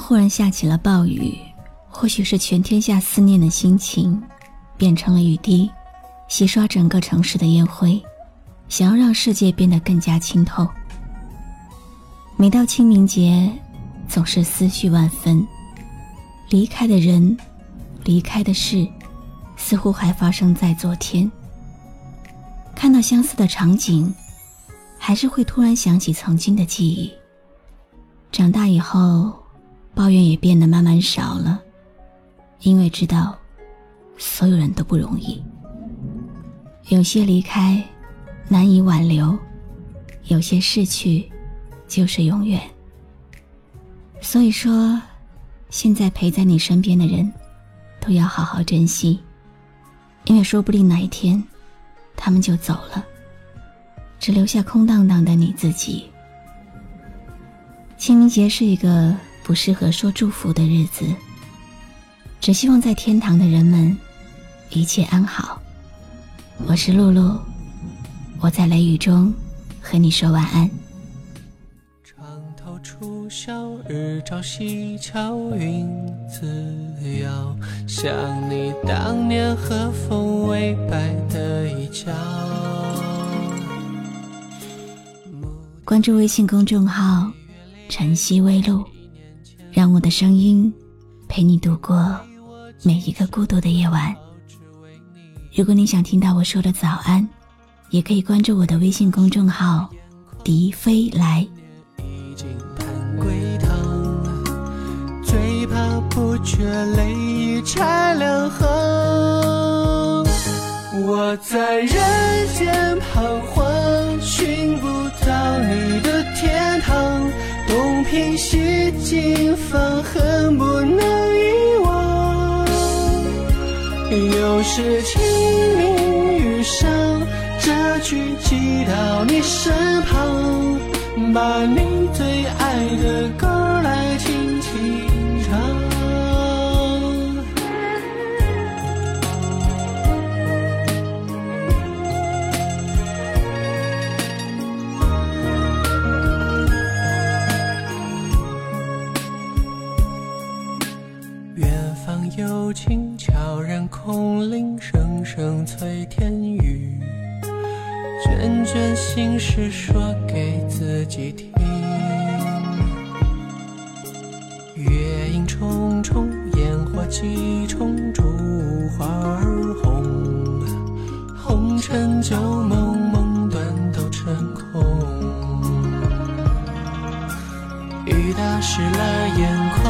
忽然下起了暴雨，或许是全天下思念的心情变成了雨滴，洗刷整个城市的烟灰，想要让世界变得更加清透。每到清明节，总是思绪万分，离开的人，离开的事，似乎还发生在昨天。看到相似的场景，还是会突然想起曾经的记忆。长大以后。抱怨也变得慢慢少了，因为知道，所有人都不容易。有些离开，难以挽留；有些逝去，就是永远。所以说，现在陪在你身边的人，都要好好珍惜，因为说不定哪一天，他们就走了，只留下空荡荡的你自己。清明节是一个。不适合说祝福的日子，只希望在天堂的人们一切安好。我是露露，我在雷雨中和你说晚安。床头初晓，日照西桥，云自遥，想你当年和风微摆的衣角。关注微信公众号“晨曦微露”。让我的声音陪你度过每一个孤独的夜晚。如果你想听到我说的早安，也可以关注我的微信公众号“笛飞来”。最怕不觉泪已拆两行。我在人间彷徨，西凑，放恨不能遗忘。又是清明雨上，这句寄到你身旁，把你最爱远方有琴悄然空灵，声声催天雨。卷卷心事说给自己听。月影重重，烟火几重，烛花儿红。红尘旧梦，梦断都成空。雨打湿了眼眶，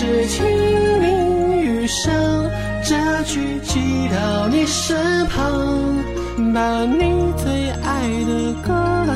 是清明雨上，这句寄到你身旁，把你最爱的歌。